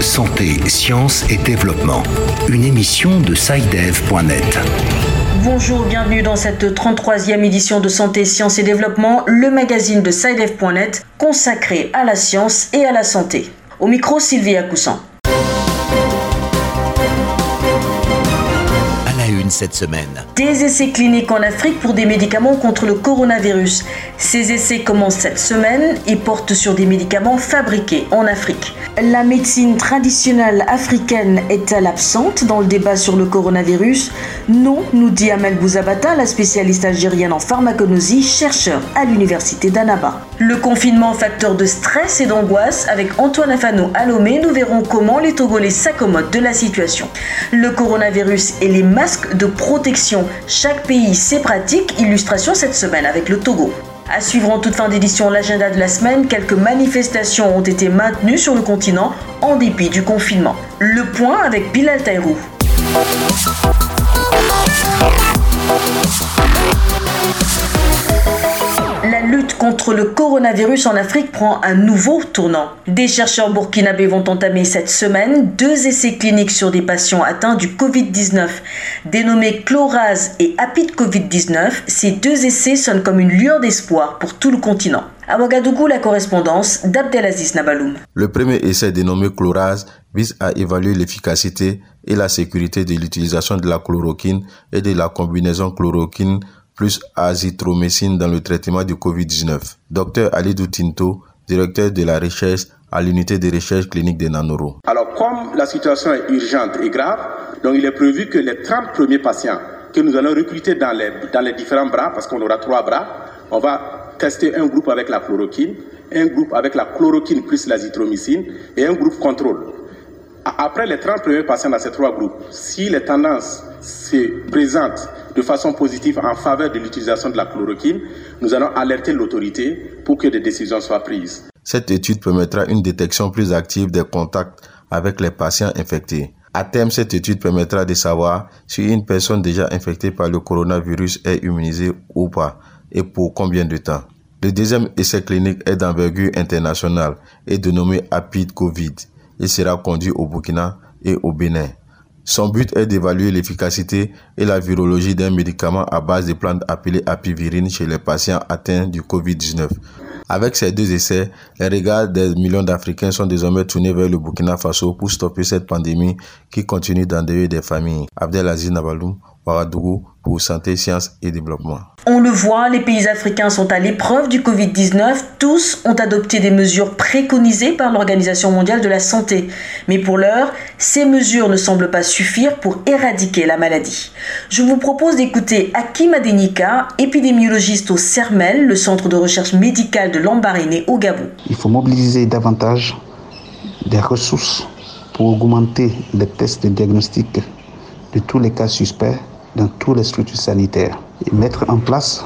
Santé, sciences et développement. Une émission de SciDev.net. Bonjour, bienvenue dans cette 33e édition de Santé, Sciences et Développement, le magazine de SciDev.net consacré à la science et à la santé. Au micro, Sylvia Coussan. Cette semaine. Des essais cliniques en Afrique pour des médicaments contre le coronavirus. Ces essais commencent cette semaine et portent sur des médicaments fabriqués en Afrique. La médecine traditionnelle africaine est-elle absente dans le débat sur le coronavirus? Non, nous dit Amel Bouzabata, la spécialiste algérienne en pharmacologie, chercheur à l'université d'Annaba. Le confinement facteur de stress et d'angoisse avec Antoine Afano à Lomé, nous verrons comment les Togolais s'accommodent de la situation. Le coronavirus et les masques de protection. Chaque pays ses pratiques. Illustration cette semaine avec le Togo. À suivre en toute fin d'édition l'agenda de la semaine, quelques manifestations ont été maintenues sur le continent en dépit du confinement. Le point avec Bilal Taïrou. Lutte contre le coronavirus en Afrique prend un nouveau tournant. Des chercheurs burkinabés vont entamer cette semaine deux essais cliniques sur des patients atteints du Covid-19. Dénommés Chloraz et Apid Covid-19, ces deux essais sonnent comme une lueur d'espoir pour tout le continent. À Ouagadougou, la correspondance d'Abdelaziz Nabaloum. Le premier essai dénommé Chloraz vise à évaluer l'efficacité et la sécurité de l'utilisation de la chloroquine et de la combinaison chloroquine plus azithromycine dans le traitement du Covid-19. Dr Alidou Tinto, directeur de la recherche à l'unité de recherche clinique de Nanoro. Alors, comme la situation est urgente et grave, donc il est prévu que les 30 premiers patients que nous allons recruter dans les, dans les différents bras, parce qu'on aura trois bras, on va tester un groupe avec la chloroquine, un groupe avec la chloroquine plus l'azithromycine et un groupe contrôle. Après les 30 premiers patients dans ces trois groupes, si les tendances se présentent de façon positive en faveur de l'utilisation de la chloroquine, nous allons alerter l'autorité pour que des décisions soient prises. Cette étude permettra une détection plus active des contacts avec les patients infectés. À terme, cette étude permettra de savoir si une personne déjà infectée par le coronavirus est immunisée ou pas et pour combien de temps. Le deuxième essai clinique est d'envergure internationale et dénommé APID COVID. Il sera conduit au Burkina et au Bénin. Son but est d'évaluer l'efficacité et la virologie d'un médicament à base de plantes appelées apivirine chez les patients atteints du Covid-19. Avec ces deux essais, les regards des millions d'Africains sont désormais tournés vers le Burkina Faso pour stopper cette pandémie qui continue d'endeuiller des familles. Abdelaziz Nabaloum, Ouagadougou, pour Santé, Sciences et Développement. On le voit, les pays africains sont à l'épreuve du Covid-19. Tous ont adopté des mesures préconisées par l'Organisation mondiale de la santé. Mais pour l'heure, ces mesures ne semblent pas suffire pour éradiquer la maladie. Je vous propose d'écouter Hakim Adenika, épidémiologiste au CERMEL, le centre de recherche médicale de Lambaréné au Gabon. Il faut mobiliser davantage des ressources pour augmenter les tests de diagnostic de tous les cas suspects dans toutes les structures sanitaires et mettre en place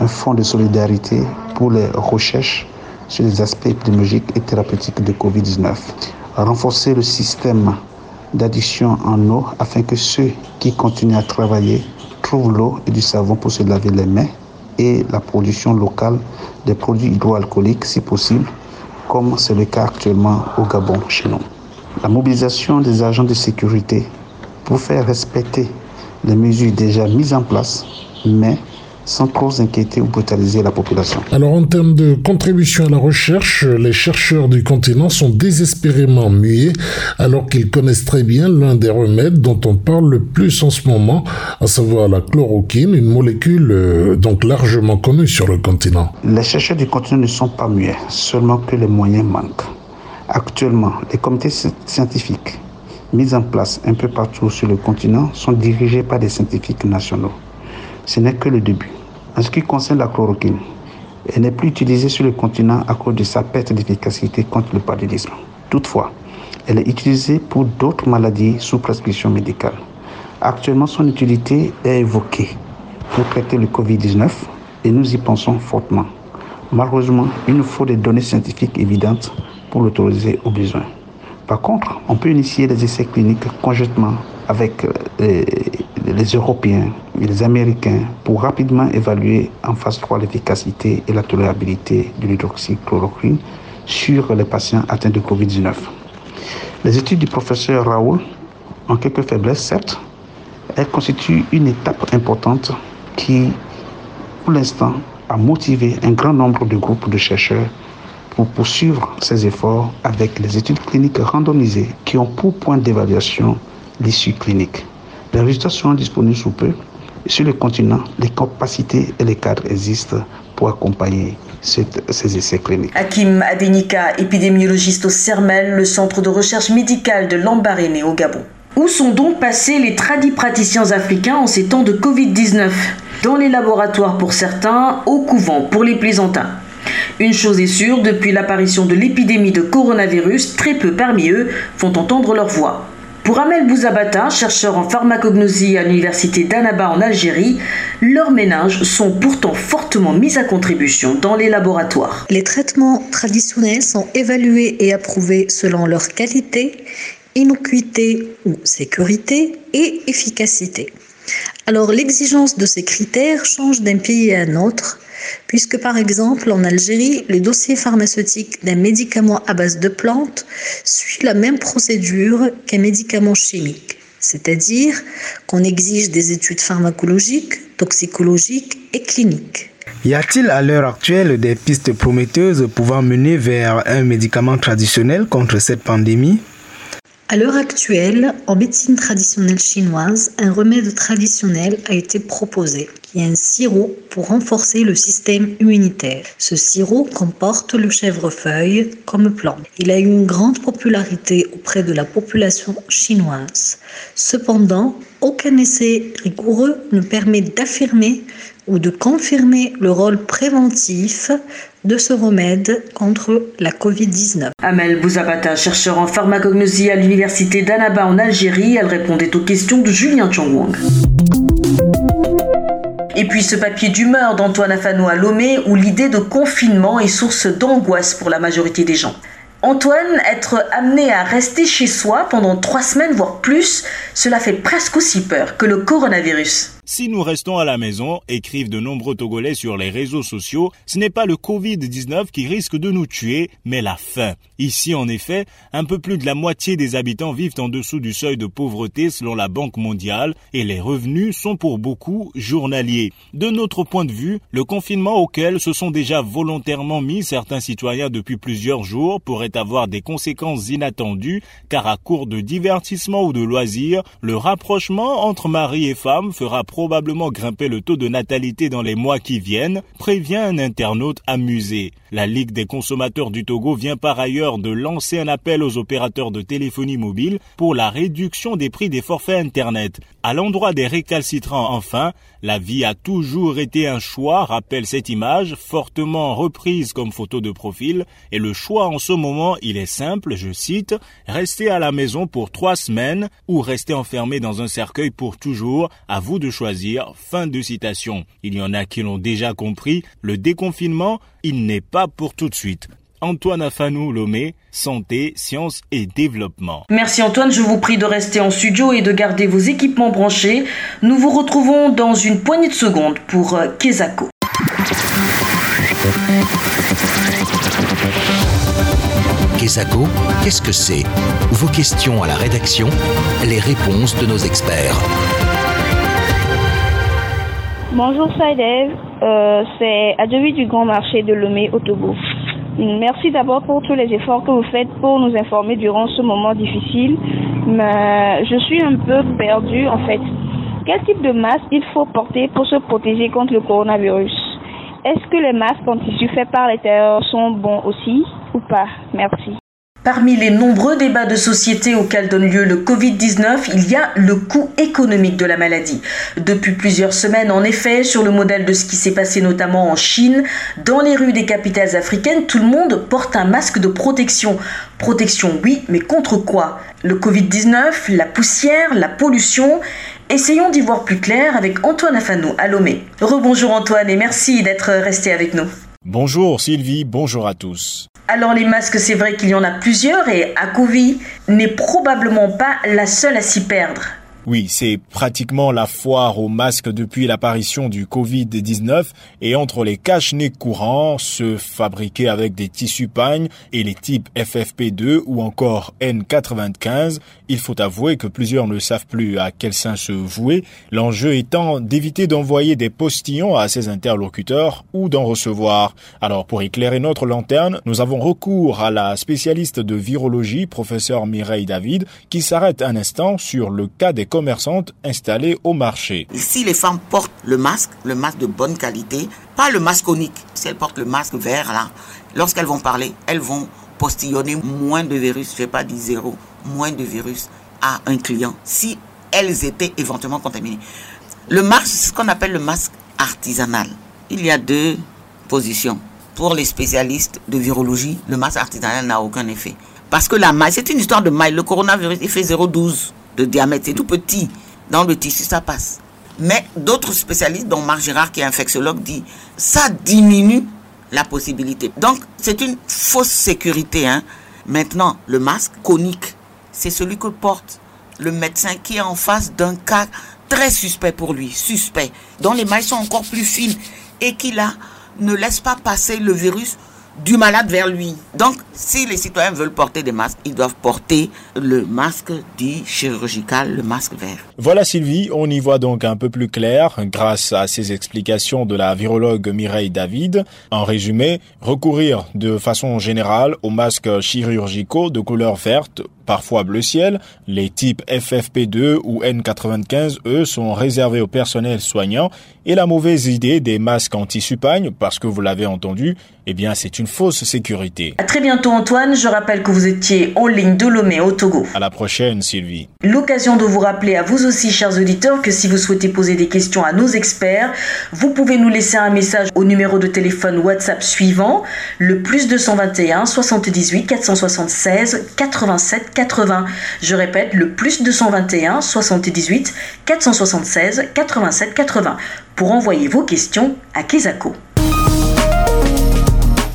un fonds de solidarité pour les recherches sur les aspects épidémiologiques et thérapeutiques de Covid-19. Renforcer le système d'addition en eau afin que ceux qui continuent à travailler trouvent l'eau et du savon pour se laver les mains et la production locale des produits hydroalcooliques si possible, comme c'est le cas actuellement au Gabon chez nous. La mobilisation des agents de sécurité pour faire respecter les mesures déjà mises en place, mais sans trop inquiéter ou brutaliser la population. Alors en termes de contribution à la recherche, les chercheurs du continent sont désespérément muets alors qu'ils connaissent très bien l'un des remèdes dont on parle le plus en ce moment, à savoir la chloroquine, une molécule euh, donc largement connue sur le continent. Les chercheurs du continent ne sont pas muets, seulement que les moyens manquent. Actuellement, les comités scientifiques mises en place un peu partout sur le continent sont dirigées par des scientifiques nationaux. Ce n'est que le début. En ce qui concerne la chloroquine, elle n'est plus utilisée sur le continent à cause de sa perte d'efficacité contre le paludisme. Toutefois, elle est utilisée pour d'autres maladies sous prescription médicale. Actuellement, son utilité est évoquée pour traiter le Covid-19 et nous y pensons fortement. Malheureusement, il nous faut des données scientifiques évidentes pour l'autoriser au besoin. Par contre, on peut initier des essais cliniques conjointement avec euh, les Européens et les Américains pour rapidement évaluer en phase 3 l'efficacité et la tolérabilité de l'hydroxychloroquine sur les patients atteints de Covid-19. Les études du professeur Raoul ont quelques faiblesses, certes. Elles constituent une étape importante qui, pour l'instant, a motivé un grand nombre de groupes de chercheurs pour poursuivre ces efforts avec les études cliniques randomisées qui ont pour point d'évaluation l'issue clinique. Les résultats seront disponibles sous peu. Sur le continent, les capacités et les cadres existent pour accompagner ces essais cliniques. Hakim Adenika, épidémiologiste au CERMEL, le centre de recherche médicale de Lambaréné au Gabon. Où sont donc passés les tradis praticiens africains en ces temps de Covid-19 Dans les laboratoires pour certains, au couvent pour les plaisantins. Une chose est sûre, depuis l'apparition de l'épidémie de coronavirus, très peu parmi eux font entendre leur voix. Pour Amel Bouzabata, chercheur en pharmacognosie à l'université d'Annaba en Algérie, leurs ménages sont pourtant fortement mis à contribution dans les laboratoires. Les traitements traditionnels sont évalués et approuvés selon leur qualité, innocuité ou sécurité et efficacité. Alors l'exigence de ces critères change d'un pays à un autre puisque par exemple en Algérie, le dossier pharmaceutique d'un médicament à base de plantes suit la même procédure qu'un médicament chimique, c'est-à-dire qu'on exige des études pharmacologiques, toxicologiques et cliniques. Y a-t-il à l'heure actuelle des pistes prometteuses pouvant mener vers un médicament traditionnel contre cette pandémie? À l'heure actuelle, en médecine traditionnelle chinoise, un remède traditionnel a été proposé, qui est un sirop pour renforcer le système immunitaire. Ce sirop comporte le chèvrefeuille comme plante. Il a eu une grande popularité auprès de la population chinoise. Cependant, aucun essai rigoureux ne permet d'affirmer ou de confirmer le rôle préventif de ce remède contre la Covid-19. Amel Bouzabata, chercheur en pharmacognosie à l'université d'Annaba en Algérie, elle répondait aux questions de Julien Chongwang. Puis ce papier d'humeur d'Antoine Afano à Lomé où l'idée de confinement est source d'angoisse pour la majorité des gens. Antoine, être amené à rester chez soi pendant trois semaines, voire plus, cela fait presque aussi peur que le coronavirus. Si nous restons à la maison, écrivent de nombreux Togolais sur les réseaux sociaux, ce n'est pas le Covid-19 qui risque de nous tuer, mais la faim. Ici, en effet, un peu plus de la moitié des habitants vivent en dessous du seuil de pauvreté selon la Banque mondiale et les revenus sont pour beaucoup journaliers. De notre point de vue, le confinement auquel se sont déjà volontairement mis certains citoyens depuis plusieurs jours pourrait avoir des conséquences inattendues car à court de divertissement ou de loisirs, le rapprochement entre mari et femme fera probablement grimper le taux de natalité dans les mois qui viennent, prévient un internaute amusé. La Ligue des consommateurs du Togo vient par ailleurs de lancer un appel aux opérateurs de téléphonie mobile pour la réduction des prix des forfaits Internet. À l'endroit des récalcitrants enfin, la vie a toujours été un choix, rappelle cette image, fortement reprise comme photo de profil, et le choix en ce moment, il est simple, je cite, rester à la maison pour trois semaines ou rester enfermé dans un cercueil pour toujours, à vous de choisir, fin de citation. Il y en a qui l'ont déjà compris, le déconfinement, il n'est pas pour tout de suite. Antoine Afanou Lomé, Santé, Sciences et Développement. Merci Antoine, je vous prie de rester en studio et de garder vos équipements branchés. Nous vous retrouvons dans une poignée de secondes pour euh, Kezako. Kezako, qu'est-ce que c'est? Vos questions à la rédaction, les réponses de nos experts. Bonjour Saïdev, euh, c'est Adevi du Grand Marché de Lomé au Togo. Merci d'abord pour tous les efforts que vous faites pour nous informer durant ce moment difficile. Mais je suis un peu perdue en fait. Quel type de masque il faut porter pour se protéger contre le coronavirus? Est-ce que les masques en tissu faits par l'extérieur sont bons aussi ou pas? Merci. Parmi les nombreux débats de société auxquels donne lieu le Covid-19, il y a le coût économique de la maladie. Depuis plusieurs semaines, en effet, sur le modèle de ce qui s'est passé notamment en Chine, dans les rues des capitales africaines, tout le monde porte un masque de protection. Protection, oui, mais contre quoi? Le Covid-19, la poussière, la pollution? Essayons d'y voir plus clair avec Antoine Afanou à Lomé. Rebonjour Antoine et merci d'être resté avec nous. Bonjour Sylvie, bonjour à tous. Alors les masques, c'est vrai qu'il y en a plusieurs et Akovi n'est probablement pas la seule à s'y perdre. Oui, c'est pratiquement la foire aux masques depuis l'apparition du Covid-19 et entre les cache-nez courants, ceux fabriqués avec des tissus pagnes et les types FFP2 ou encore N95, il faut avouer que plusieurs ne savent plus à quel sein se vouer, l'enjeu étant d'éviter d'envoyer des postillons à ses interlocuteurs ou d'en recevoir. Alors pour éclairer notre lanterne, nous avons recours à la spécialiste de virologie, professeur Mireille David, qui s'arrête un instant sur le cas des commerçantes installées au marché. Si les femmes portent le masque, le masque de bonne qualité, pas le masque conique, si elles portent le masque vert là, lorsqu'elles vont parler, elles vont postillonner moins de virus, je vais pas dire zéro, moins de virus à un client si elles étaient éventuellement contaminées. Le masque, c'est ce qu'on appelle le masque artisanal. Il y a deux positions. Pour les spécialistes de virologie, le masque artisanal n'a aucun effet. Parce que la maille, c'est une histoire de maille. Le coronavirus, il fait 0,12 de diamètre. C'est tout petit. Dans le tissu, ça passe. Mais d'autres spécialistes, dont Marc Girard, qui est infectiologue, dit ça diminue la possibilité. Donc, c'est une fausse sécurité. Hein. Maintenant, le masque conique, c'est celui que porte le médecin qui est en face d'un cas très suspect pour lui, suspect, dont les mailles sont encore plus fines et qui là ne laisse pas passer le virus du malade vers lui. Donc, si les citoyens veulent porter des masques, ils doivent porter le masque dit chirurgical, le masque vert. Voilà Sylvie, on y voit donc un peu plus clair grâce à ces explications de la virologue Mireille David. En résumé, recourir de façon générale aux masques chirurgicaux de couleur verte parfois bleu ciel. Les types FFP2 ou N95, eux, sont réservés au personnel soignant. Et la mauvaise idée des masques anti-supagne, parce que vous l'avez entendu, eh bien, c'est une fausse sécurité. À très bientôt, Antoine. Je rappelle que vous étiez en ligne de Lomé au Togo. À la prochaine, Sylvie. L'occasion de vous rappeler à vous aussi, chers auditeurs, que si vous souhaitez poser des questions à nos experts, vous pouvez nous laisser un message au numéro de téléphone WhatsApp suivant, le plus 221 78 476 87 80. Je répète, le plus 221 78 476 87 80 pour envoyer vos questions à Kezako.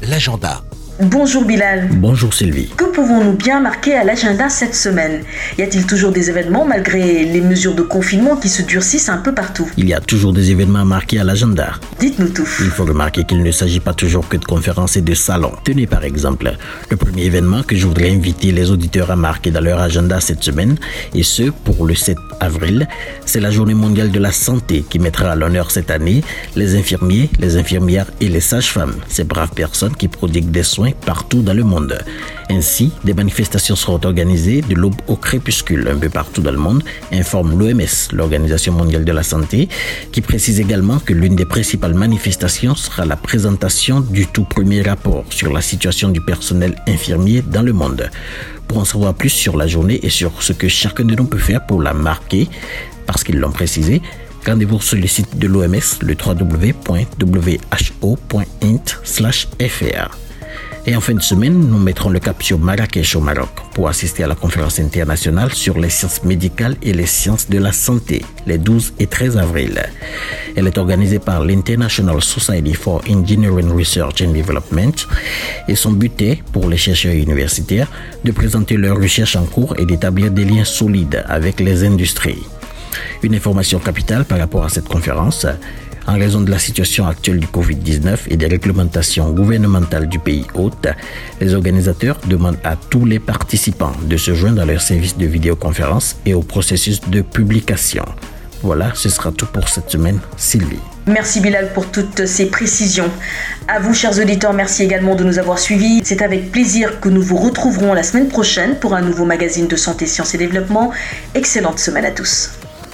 L'agenda. Bonjour Bilal. Bonjour Sylvie. Que pouvons-nous bien marquer à l'agenda cette semaine? Y a-t-il toujours des événements malgré les mesures de confinement qui se durcissent un peu partout? Il y a toujours des événements marqués à l'agenda. Dites-nous tout. Il faut remarquer qu'il ne s'agit pas toujours que de conférences et de salons. Tenez par exemple le premier événement que je voudrais inviter les auditeurs à marquer dans leur agenda cette semaine, et ce pour le 7 avril, c'est la journée mondiale de la santé qui mettra à l'honneur cette année les infirmiers, les infirmières et les sages-femmes, ces braves personnes qui prodiguent des soins partout dans le monde. Ainsi, des manifestations seront organisées de l'aube au crépuscule un peu partout dans le monde, informe l'OMS, l'Organisation mondiale de la santé, qui précise également que l'une des principales manifestations sera la présentation du tout premier rapport sur la situation du personnel infirmier dans le monde. Pour en savoir plus sur la journée et sur ce que chacun de nous peut faire pour la marquer, parce qu'ils l'ont précisé, rendez-vous sur le site de l'OMS, le www.who.int/fr. Et en fin de semaine, nous mettrons le cap Marrakech au Maroc pour assister à la conférence internationale sur les sciences médicales et les sciences de la santé les 12 et 13 avril. Elle est organisée par l'International Society for Engineering Research and Development et son but est, pour les chercheurs universitaires, de présenter leurs recherches en cours et d'établir des liens solides avec les industries. Une information capitale par rapport à cette conférence, en raison de la situation actuelle du Covid-19 et des réglementations gouvernementales du pays hôte, les organisateurs demandent à tous les participants de se joindre à leur service de vidéoconférence et au processus de publication. Voilà, ce sera tout pour cette semaine. Sylvie. Merci Bilal pour toutes ces précisions. À vous, chers auditeurs, merci également de nous avoir suivis. C'est avec plaisir que nous vous retrouverons la semaine prochaine pour un nouveau magazine de santé, sciences et développement. Excellente semaine à tous.